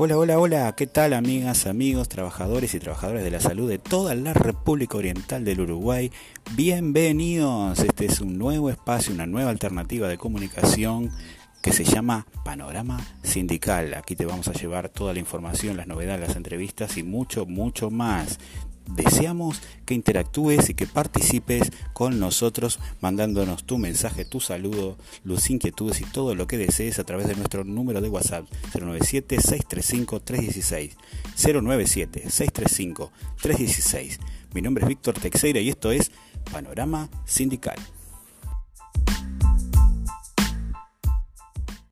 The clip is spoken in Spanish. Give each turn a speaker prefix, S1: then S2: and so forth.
S1: Hola, hola, hola, ¿qué tal amigas, amigos, trabajadores y trabajadoras de la salud de toda la República Oriental del Uruguay? Bienvenidos, este es un nuevo espacio, una nueva alternativa de comunicación que se llama Panorama Sindical. Aquí te vamos a llevar toda la información, las novedades, las entrevistas y mucho, mucho más. Deseamos que interactúes y que participes con nosotros mandándonos tu mensaje, tu saludo, tus inquietudes y todo lo que desees a través de nuestro número de WhatsApp 097-635-316. 097-635-316. Mi nombre es Víctor Teixeira y esto es Panorama Sindical.